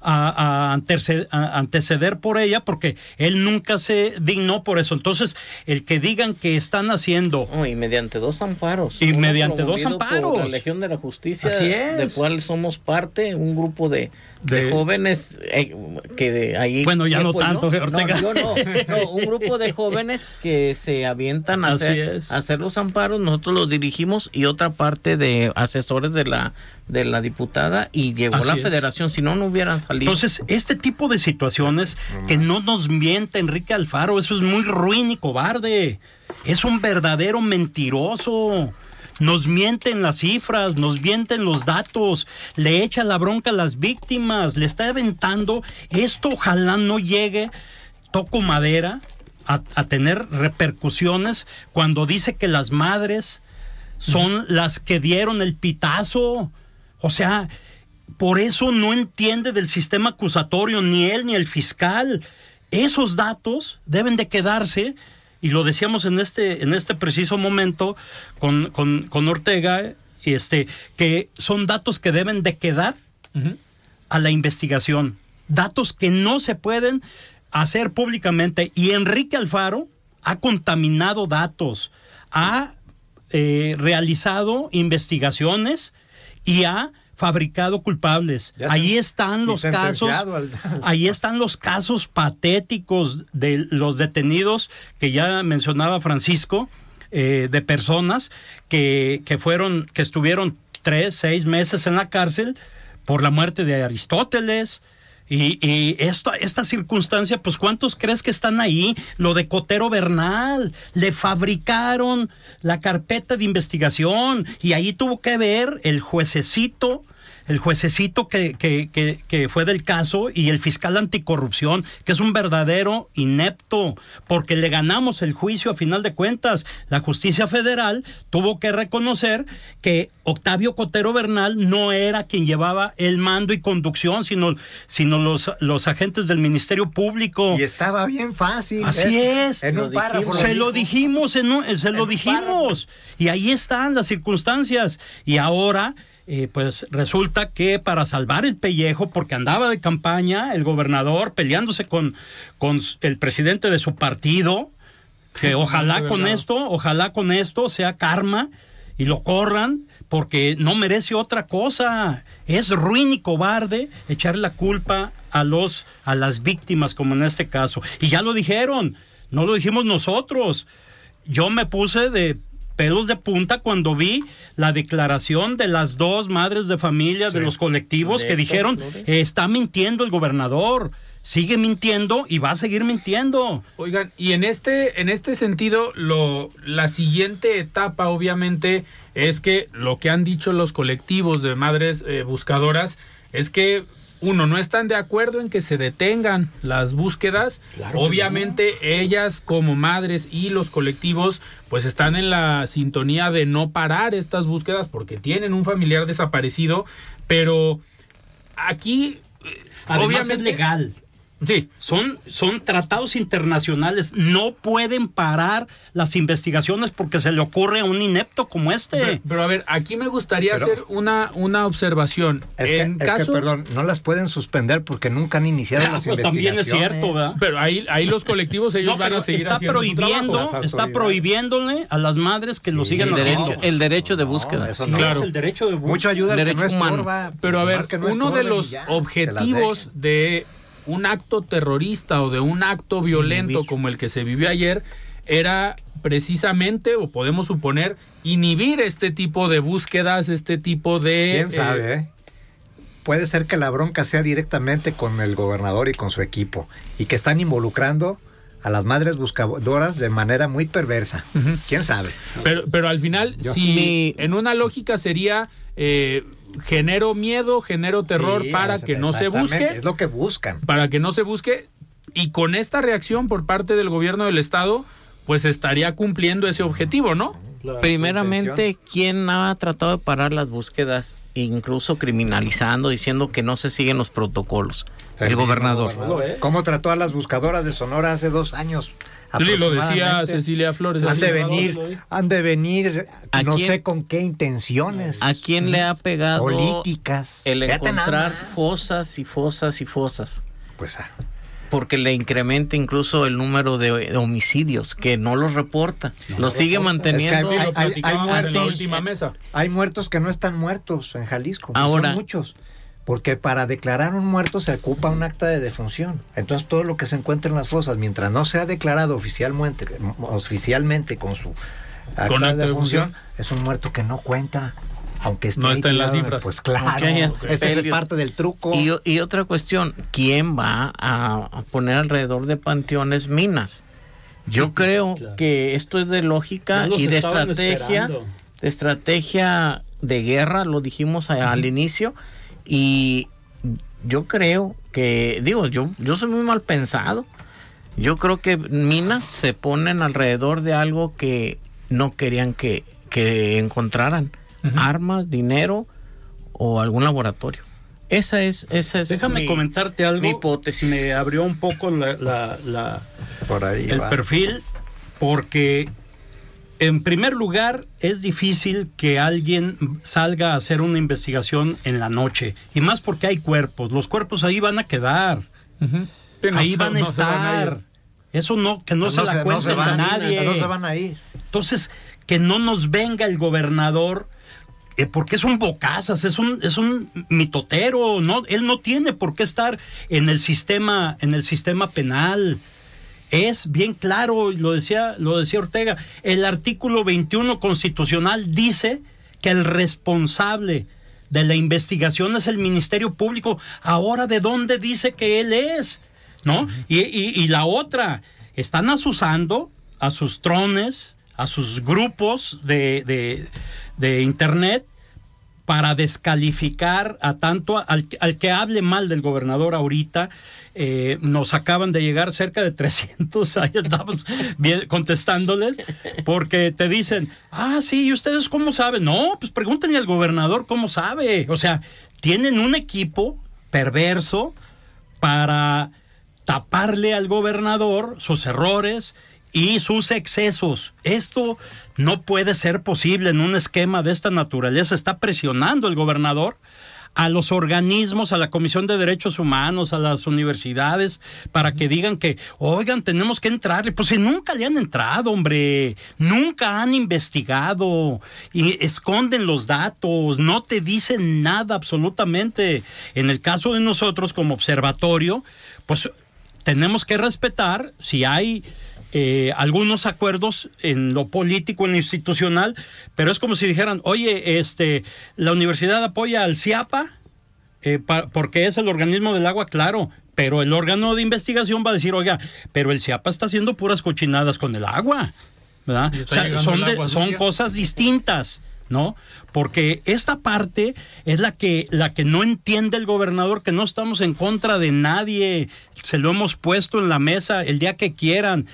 a, a antece- a anteceder por ella porque él nunca se dignó por eso. Entonces, el que digan que están haciendo Oh, y mediante dos amparos. Y mediante dos amparos. Por la Legión de la Justicia, Así es. de cual somos parte, un grupo de, de De- jóvenes eh, que de ahí. Bueno, ya no pues, tanto, No, Ortega. yo no, no, un grupo de jóvenes que se avientan a hacer, a hacer los amparos, nosotros los dirigimos y otra parte de asesores de la de la diputada y llegó Así la es. federación, si no, no hubieran salido. Entonces, este tipo de situaciones que no nos miente Enrique Alfaro, eso es muy ruin y cobarde. Es un verdadero mentiroso. Nos mienten las cifras, nos mienten los datos, le echa la bronca a las víctimas, le está aventando. Esto ojalá no llegue, toco madera, a, a tener repercusiones cuando dice que las madres son las que dieron el pitazo. O sea, por eso no entiende del sistema acusatorio ni él ni el fiscal. Esos datos deben de quedarse, y lo decíamos en este, en este preciso momento con, con, con Ortega, este, que son datos que deben de quedar a la investigación. Datos que no se pueden hacer públicamente. Y Enrique Alfaro ha contaminado datos, ha eh, realizado investigaciones y ha fabricado culpables. Ahí están los casos, al- ahí están los casos patéticos de los detenidos que ya mencionaba Francisco, eh, de personas que, que fueron, que estuvieron tres, seis meses en la cárcel por la muerte de Aristóteles. Y, y esto, esta circunstancia, pues ¿cuántos crees que están ahí? Lo de Cotero Bernal, le fabricaron la carpeta de investigación y ahí tuvo que ver el juececito, el juececito que, que, que, que fue del caso y el fiscal anticorrupción, que es un verdadero inepto, porque le ganamos el juicio a final de cuentas. La justicia federal tuvo que reconocer que Octavio Cotero Bernal no era quien llevaba el mando y conducción, sino, sino los, los agentes del Ministerio Público. Y estaba bien fácil. Así es. En un párrafo. Se lo dijimos, en un- se lo dijimos. Y ahí están las circunstancias. Y ahora, eh, pues resulta que para salvar el pellejo, porque andaba de campaña el gobernador peleándose con, con el presidente de su partido, que ojalá con esto, ojalá con esto sea karma y lo corran, porque no merece otra cosa. Es ruin y cobarde echar la culpa a los a las víctimas, como en este caso. Y ya lo dijeron, no lo dijimos nosotros. Yo me puse de pelos de punta cuando vi la declaración de las dos madres de familia de los colectivos que dijeron. "Eh, está mintiendo el gobernador, sigue mintiendo y va a seguir mintiendo. Oigan, y en este, en este sentido, lo, la siguiente etapa, obviamente, es que lo que han dicho los colectivos de madres eh, buscadoras es que uno, no están de acuerdo en que se detengan las búsquedas. Claro Obviamente ellas como madres y los colectivos pues están en la sintonía de no parar estas búsquedas porque tienen un familiar desaparecido, pero aquí eh, Además obviamente es legal. Sí, son, son tratados internacionales. No pueden parar las investigaciones porque se le ocurre a un inepto como este. Pero, pero a ver, aquí me gustaría Pero- hacer una, una observación. Es que, en es que, caso, perdón, no las pueden suspender porque nunca han iniciado Ah, las pues también es investigaciones. cierto, ¿verdad? pero ahí, ahí los colectivos ellos No, van pero a seguir está haciendo prohibiendo, está prohibiéndole a las madres que lo sigan El haciendo. derecho, el derecho de búsqueda. eso Sí, no. es el derecho de búsqueda. Mucho ayuda al que Derecho no humano. estorba. Pero a ver, uno de los objetivos de un acto terrorista o de un acto violento Inhibir. como el que se vivió ayer era precisamente, o podemos suponer, inhibir este tipo de búsquedas, este tipo de... ¿Quién eh, sabe, eh? Puede ser que la bronca sea directamente con el gobernador y con su equipo y que están involucrando a las madres buscadoras de manera muy perversa. ¿Quién sabe? Pero, pero al final, Yo- si Mi- en una lógica sería eh, genero miedo, genero terror Sí, para que no se busque, Es lo que buscan. para que no se busque, y con esta reacción por parte del gobierno del estado, pues estaría cumpliendo ese objetivo, ¿no? Primeramente, ¿quién ha tratado de parar las búsquedas, incluso criminalizando, diciendo que no se siguen los protocolos? El, mismo gobernador. ¿Cómo trató a las buscadoras de Sonora hace dos años? Sí, lo decía? Cecilia Flores. Han de venir, han de venir, ¿A no quién? sé con qué intenciones. ¿A quién le ha pegado Políticas. el encontrar fosas y fosas y fosas? Pues ah, Porque le incrementa incluso el número de, homicidios, que no los reporta. los sigue manteniendo. Es que lo Hay- hay en la muertos. última mesa. hay muertos que no están muertos en Jalisco. Ahora- son muchos. Porque para declarar un muerto se ocupa un acta de defunción. Entonces todo lo que se encuentra en las fosas, mientras no sea declarado oficialmente, oficialmente con su acta Con de acta de defunción, es un muerto que no cuenta. Aunque esté No está en las cifras. Pues claro, esa es parte del truco. Y, y otra cuestión, ¿quién va a, poner alrededor de panteones minas? Yo creo que esto es de lógica los y de estrategia, esperando. de estrategia de guerra, lo dijimos a- al inicio, y yo creo que, digo, yo, yo soy muy mal pensado. Yo creo que minas se ponen alrededor de algo que no querían que, que encontraran. Armas, dinero o algún laboratorio. Esa es, esa es Déjame mi- comentarte algo. mi hipótesis. Me abrió un poco la, la- la- Por ahí el va. perfil porque en primer lugar es difícil que alguien salga a hacer una investigación en la noche y más porque hay cuerpos. Los cuerpos ahí van a quedar. No ahí van a no se van a estar. Eso no, que no, se la no cuenten se van, a nadie. No se van a ir. Entonces, que no nos venga el gobernador, eh, porque es un bocazas, es un, es un mitotero, no, él no tiene por qué estar en el sistema, en el sistema penal. Es bien claro, lo decía, lo decía Ortega, el artículo 21 constitucional dice que el responsable de la investigación es el Ministerio Público. Ahora, ¿de dónde dice que él es? ¿No? Y, y- y la otra, están asusando a sus trones, a sus grupos de, de- de Internet para descalificar a tanto al, al que hable mal del gobernador ahorita. Eh, nos acaban de llegar cerca de 300, ahí andamos bien- contestándoles, porque te dicen, ah, sí, ¿y ustedes cómo saben? No, pues pregúntenle al gobernador cómo sabe. O sea, tienen un equipo perverso para taparle al gobernador sus errores y sus excesos. Esto no puede ser posible en un esquema de esta naturaleza. Está presionando el gobernador a los organismos, a la Comisión de Derechos Humanos, a las universidades, para que digan que, oigan, tenemos que entrarle. Pues si nunca le han entrado, hombre, nunca han investigado y esconden los datos, no te dicen nada absolutamente. En el caso de nosotros como observatorio, pues tenemos que respetar si hay eh, algunos acuerdos en lo político, en lo institucional, pero es como si dijeran, oye, este, la universidad apoya al CIAPA eh, pa- porque es el organismo del agua, claro, pero el órgano de investigación va a decir, oiga, pero el CIAPA está haciendo puras cochinadas con el agua, ¿verdad? O sea, son, el de- agua son cosas distintas. ¿No? Porque esta parte es la que, la que no entiende el gobernador, que no estamos en contra de nadie. Se lo hemos puesto en la mesa el día que quieran.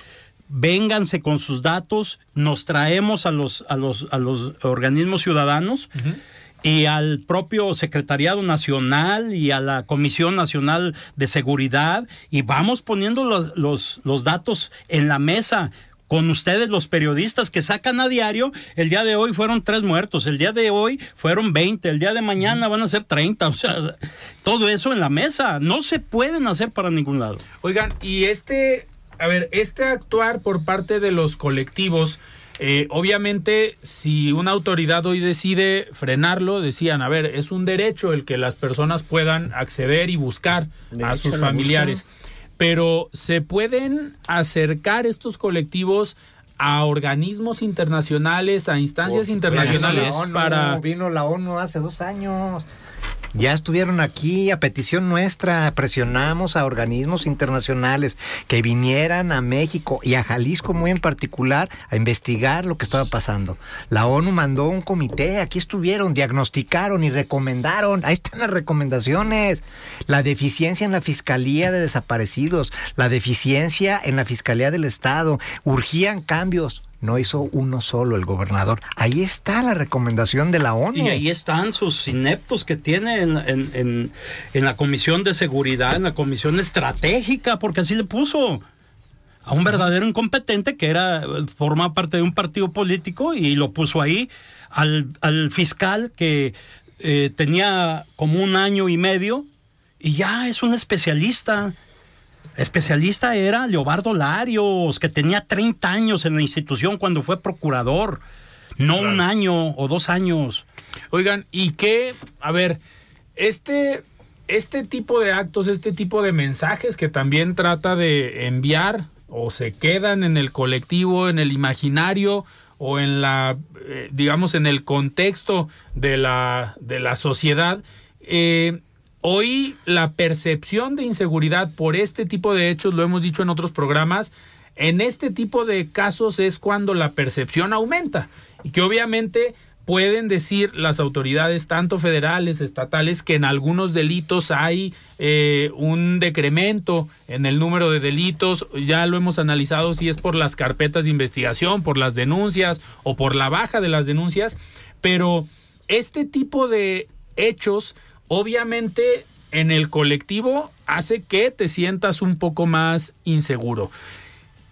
Vénganse con sus datos, nos traemos a los, a los, a los organismos ciudadanos y al propio Secretariado Nacional y a la Comisión Nacional de Seguridad y vamos poniendo los, los, los datos en la mesa con ustedes los periodistas que sacan a diario, el día de hoy fueron tres muertos, el día de hoy fueron 20, el día de mañana van a ser 30, o sea, todo eso en la mesa, no se pueden hacer para ningún lado. Oigan, y este, a ver, este actuar por parte de los colectivos, eh, obviamente, si una autoridad hoy decide frenarlo, decían, a ver, es un derecho el que las personas puedan acceder y buscar a sus familiares. Pero ¿se pueden acercar estos colectivos a organismos internacionales, a instancias internacionales para... Vino la ONU hace dos años. Ya estuvieron aquí a petición nuestra, presionamos a organismos internacionales que vinieran a México y a Jalisco muy en particular a investigar lo que estaba pasando. La ONU mandó un comité, aquí estuvieron, diagnosticaron y recomendaron, ahí están las recomendaciones, la deficiencia en la Fiscalía de Desaparecidos, la deficiencia en la Fiscalía del Estado, urgían cambios no hizo uno solo el gobernador. Ahí está la recomendación de la ONU. Y ahí están sus ineptos que tiene en, la Comisión de Seguridad, en la Comisión Estratégica, porque así le puso a un verdadero incompetente que era forma parte de un partido político y lo puso ahí al, fiscal que eh, tenía como un año y medio y ya es un especialista Especialista era Leobardo Larios, que tenía 30 años en la institución cuando fue procurador, no un año o dos años. Oigan, ¿y qué? A ver, este, este tipo de actos, este tipo de mensajes que también trata de enviar o se quedan en el colectivo, en el imaginario o en la, eh, digamos, en el contexto de la, de la sociedad, eh, Hoy la percepción de inseguridad por este tipo de hechos, lo hemos dicho en otros programas, en este tipo de casos es cuando la percepción aumenta y que obviamente pueden decir las autoridades, tanto federales, estatales, que en algunos delitos hay eh, un decremento en el número de delitos. Ya lo hemos analizado si es por las carpetas de investigación, por las denuncias o por la baja de las denuncias, pero este tipo de hechos obviamente en el colectivo hace que te sientas un poco más inseguro.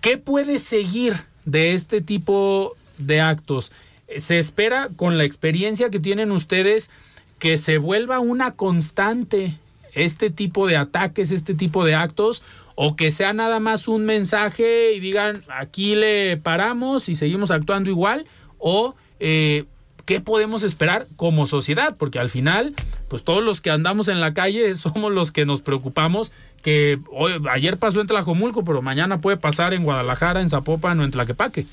¿Qué puede seguir de este tipo de actos? Se espera con la experiencia que tienen ustedes que se vuelva una constante este tipo de ataques, este tipo de actos, o que sea nada más un mensaje y digan aquí le paramos y seguimos actuando igual, o eh, qué podemos esperar como sociedad, porque al final, pues todos los que andamos en la calle somos los que nos preocupamos que hoy, ayer pasó en Tlajomulco, pero mañana puede pasar en Guadalajara, en Zapopan o en Tlaquepaque.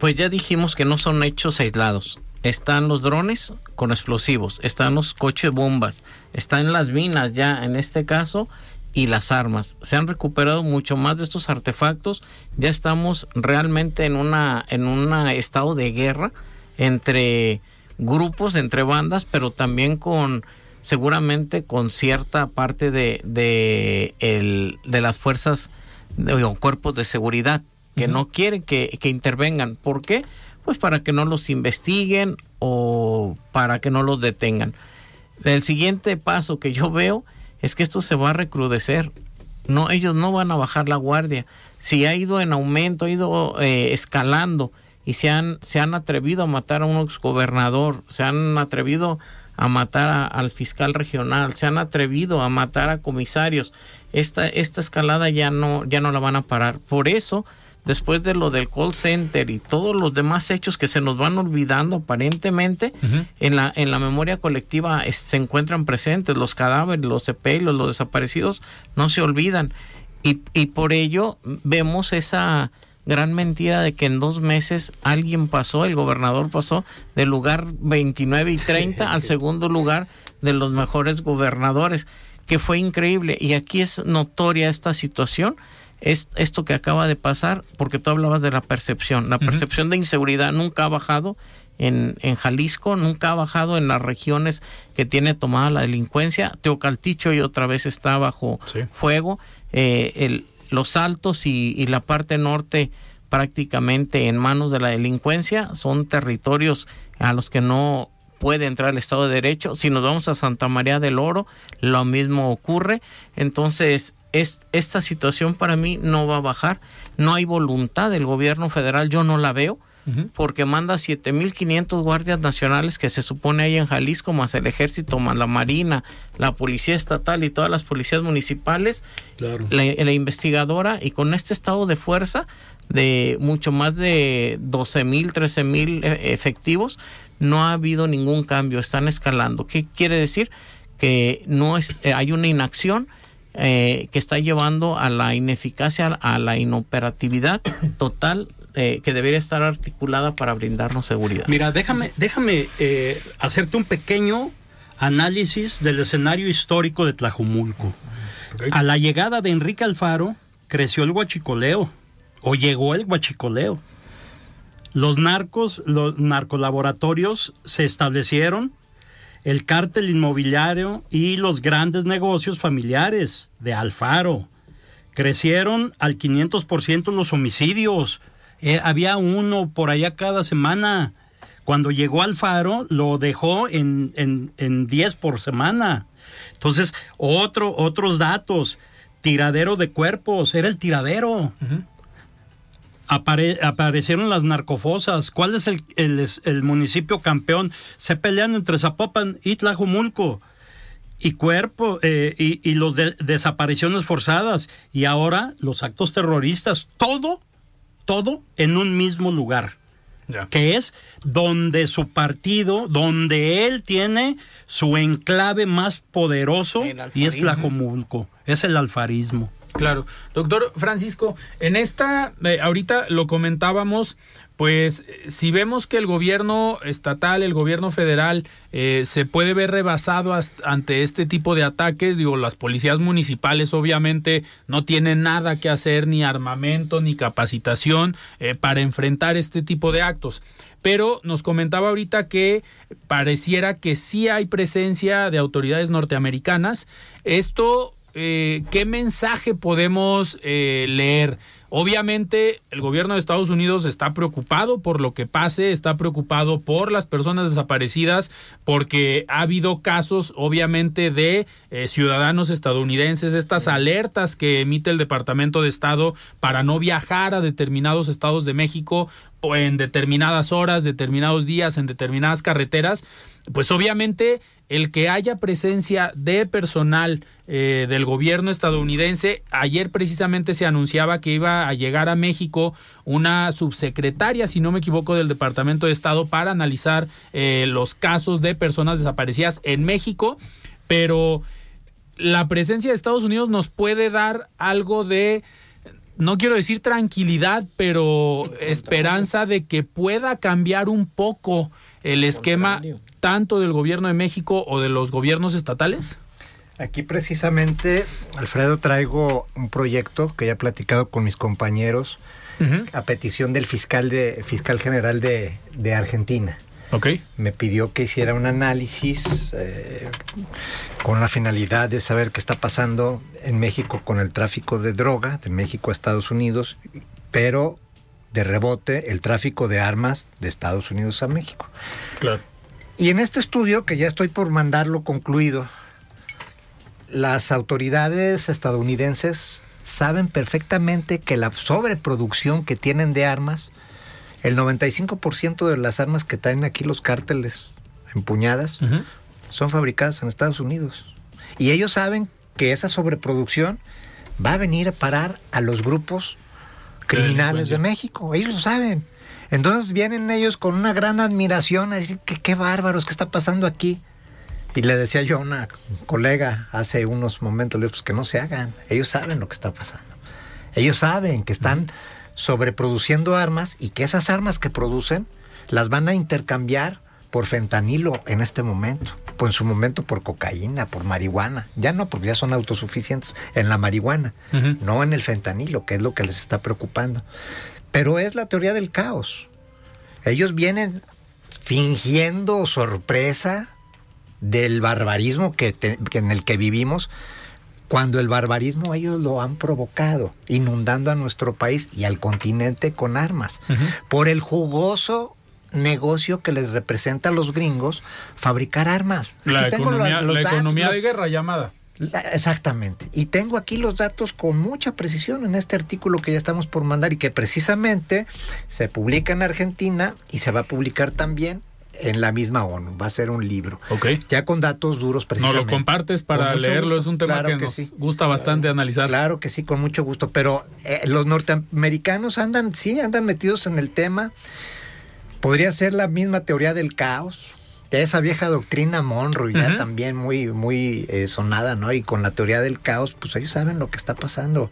Pues ya dijimos que no son hechos aislados. Están los drones con explosivos, están los coches bombas, están las minas ya en este caso y las armas. Se han recuperado mucho más de estos artefactos. Ya estamos realmente en una en un estado de guerra entre grupos, entre bandas, pero también con seguramente con cierta parte de, de, el, de las fuerzas o cuerpos de seguridad que no quieren que, que, intervengan. ¿Por qué? Pues para que no los investiguen o para que no los detengan. El siguiente paso que yo veo es que esto se va a recrudecer. No, ellos no van a bajar la guardia. Si ha ido en aumento, ha ido eh, escalando y se han, se han atrevido a matar a un exgobernador, se han atrevido a matar al fiscal regional, se han atrevido a matar a comisarios. Esta, esta escalada ya no, ya no la van a parar. Por eso, después de lo del call center y todos los demás hechos que se nos van olvidando aparentemente, en, la, en la memoria colectiva se encuentran presentes los cadáveres, los sepelos, los desaparecidos, no se olvidan. Y, y por ello vemos esa gran mentira de que en dos meses alguien pasó, el gobernador pasó del lugar 29 y 30 al segundo lugar de los mejores gobernadores, que fue increíble. Y aquí es notoria esta situación, es esto que acaba de pasar, porque tú hablabas de la percepción. La percepción de inseguridad nunca ha bajado en, en, Jalisco, nunca ha bajado en las regiones que tiene tomada la delincuencia. Teocalticho y otra vez está bajo fuego. Eh, el, los altos y, la parte norte prácticamente en manos de la delincuencia son territorios a los que no puede entrar al Estado de Derecho. Si nos vamos a Santa María del Oro, lo mismo ocurre. Entonces, es, esta situación para mí no va a bajar. No hay voluntad del gobierno federal, yo no la veo porque manda 7.500 guardias nacionales que se supone hay en Jalisco, más el ejército, más la marina, la policía estatal y todas las policías municipales, la, investigadora, y con este estado de fuerza de mucho más de 12.000, 13.000 e, efectivos, no ha habido ningún cambio, están escalando. ¿Qué quiere decir? Que no es, eh, hay una inacción. Eh, que está llevando a la ineficacia, a la inoperatividad total eh, que debería estar articulada para brindarnos seguridad. Mira, déjame, déjame eh, hacerte un pequeño análisis del escenario histórico de Tlajumulco. A la llegada de Enrique Alfaro creció el huachicoleo, o llegó el huachicoleo. Los narcos, los narcolaboratorios se establecieron, el cártel inmobiliario y los grandes negocios familiares de Alfaro. Crecieron al 500% los homicidios, eh, había uno por allá cada semana. Cuando llegó al faro, lo dejó en, en, 10 por semana. Entonces, otro, otros datos. Tiradero de cuerpos, era el tiradero. aparecieron las narcofosas. ¿Cuál es el, el, municipio campeón? Se pelean entre Zapopan y Tlajumulco. Y cuerpo, eh, y, y, los desapariciones forzadas. Y ahora los actos terroristas. Todo todo en un mismo lugar. que es donde su partido, donde él tiene su enclave más poderoso y es la Comulco, es el alfarismo. Claro. Doctor Francisco, en esta, eh, ahorita lo comentábamos, pues si vemos que el gobierno estatal, el gobierno federal eh, se puede ver rebasado ante este tipo de ataques, digo, las policías municipales obviamente no tienen nada que hacer, ni armamento, ni capacitación eh, para enfrentar este tipo de actos. Pero nos comentaba ahorita que pareciera que sí hay presencia de autoridades norteamericanas. Esto, eh, ¿qué mensaje podemos leer? Obviamente el gobierno de Estados Unidos está preocupado por lo que pase, está preocupado por las personas desaparecidas, porque ha habido casos obviamente de eh, ciudadanos estadounidenses, estas alertas que emite el Departamento de Estado para no viajar a determinados estados de México en determinadas horas, determinados días, en determinadas carreteras, pues obviamente el que haya presencia de personal eh, del gobierno estadounidense, ayer precisamente se anunciaba que iba a llegar a México una subsecretaria, si no me equivoco, del Departamento de Estado para analizar eh, los casos de personas desaparecidas en México, pero la presencia de Estados Unidos nos puede dar algo de no quiero decir tranquilidad, pero esperanza de que pueda cambiar un poco el esquema tanto del gobierno de México o de los gobiernos estatales? Aquí precisamente, Alfredo, traigo un proyecto que ya he platicado con mis compañeros a petición del fiscal de fiscal general de, de Argentina. Okay. Me pidió que hiciera un análisis eh, con la finalidad de saber qué está pasando en México con el tráfico de droga de México a Estados Unidos, pero de rebote el tráfico de armas de Estados Unidos a México. Claro. Y en este estudio, que ya estoy por mandarlo concluido, las autoridades estadounidenses saben perfectamente que la sobreproducción que tienen de armas el 95% de las armas que traen aquí los cárteles empuñadas son fabricadas en Estados Unidos. Y ellos saben que esa sobreproducción va a venir a parar a los grupos criminales de México. Ellos lo saben. Entonces vienen ellos con una gran admiración a decir que qué bárbaros, qué está pasando aquí. Y le decía yo a una colega hace unos momentos, le pues que no se hagan. Ellos saben lo que está pasando. Ellos saben que están sobreproduciendo armas y que esas armas que producen las van a intercambiar por fentanilo en este momento, o en su momento por cocaína, por marihuana. Ya no, porque ya son autosuficientes en la marihuana, no en el fentanilo, que es lo que les está preocupando. Pero es la teoría del caos. Ellos vienen fingiendo sorpresa del barbarismo que en el que vivimos cuando el barbarismo ellos lo han provocado, inundando a nuestro país y al continente con armas, por el jugoso negocio que les representa a los gringos fabricar armas. La Aquí tengo economía, los- los la datos, economía los- de guerra llamada. la- Exactamente. Y tengo aquí los datos con mucha precisión en este artículo que ya estamos por mandar y que precisamente se publica en Argentina y se va a publicar también en la misma ONU. Va a ser un libro. Ok. Ya con datos duros precisamente. lo compartes para leerlo, gusto. es un tema Claro que, que nos sí. gusta bastante analizar. Claro que sí, con mucho gusto. Pero eh, los norteamericanos andan, sí, andan metidos en el tema. Podría ser la misma teoría del caos. de Esa vieja doctrina Monroe, ya también muy, muy eh, sonada, ¿no? Y con la teoría del caos, pues ellos saben lo que está pasando.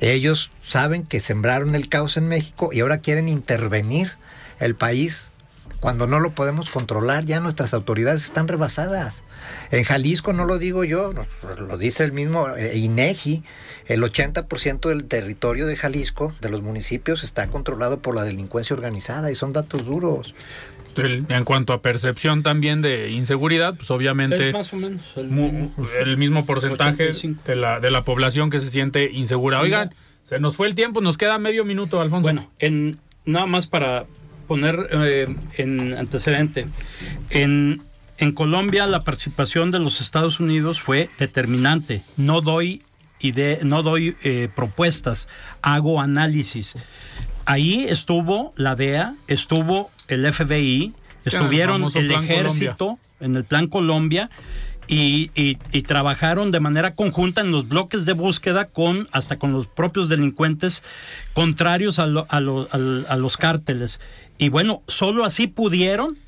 Ellos saben que sembraron el caos en México y ahora quieren intervenir el país cuando no lo podemos controlar, ya nuestras autoridades están rebasadas. En Jalisco no lo digo yo, lo dice el mismo eh, INEGI, el 80% del territorio de Jalisco, de los municipios, está controlado por la delincuencia organizada y son datos duros. El- en cuanto a percepción también de inseguridad, pues obviamente Es más o menos el mu- mismo. el mismo porcentaje 85. de la, de la población que se siente insegura. Oigan, se nos fue el tiempo, nos queda medio minuto, Alfonso. Bueno, en, nada más para poner eh, en antecedente. En, en Colombia la participación de los Estados Unidos fue determinante. No doy, ide- no doy eh, propuestas, hago análisis. Ahí estuvo la DEA, estuvo el FBI, estuvieron el ejército en el Plan Colombia y, y- y trabajaron de manera conjunta en los bloques de búsqueda con hasta con los propios delincuentes contrarios a, lo- a lo- a los cárteles. Y bueno, solo así pudieron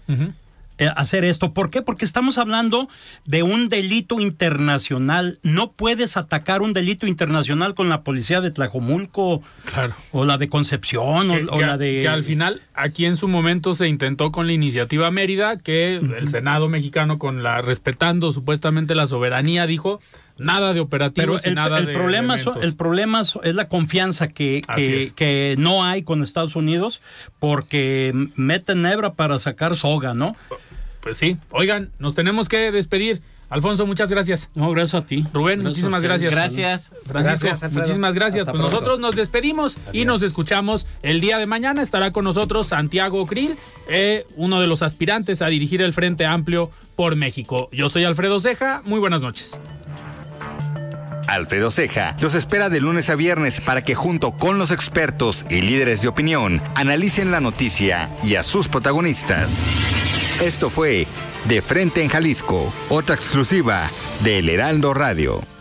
hacer esto. ¿Por qué? Porque estamos hablando de un delito internacional. No puedes atacar un delito internacional con la policía de Tlajomulco Claro. o la de Concepción o, que, o que- la de... que al final aquí en su momento se intentó con la iniciativa Mérida que el Senado mexicano con la respetando supuestamente la soberanía dijo nada de Pero operativos y el, nada el de problema, so- el problema so- es la confianza que, que, es. que no hay con Estados Unidos porque meten hebra para sacar soga, ¿no? Pues sí. Oigan, nos tenemos que despedir. Alfonso, muchas gracias. No, gracias a ti. Rubén, Gracias muchísimas gracias. Gracias. Francisco, Gracias, muchísimas gracias. Hasta pues pronto. nosotros nos despedimos y nos escuchamos el día de mañana. Estará con nosotros Santiago Krill, eh, uno de los aspirantes a dirigir el Frente Amplio por México. Yo soy Alfredo Ceja. Muy buenas noches. Alfredo Ceja los espera de lunes a viernes para que junto con los expertos y líderes de opinión analicen la noticia y a sus protagonistas. Esto fue De Frente en Jalisco, otra exclusiva de El Heraldo Radio.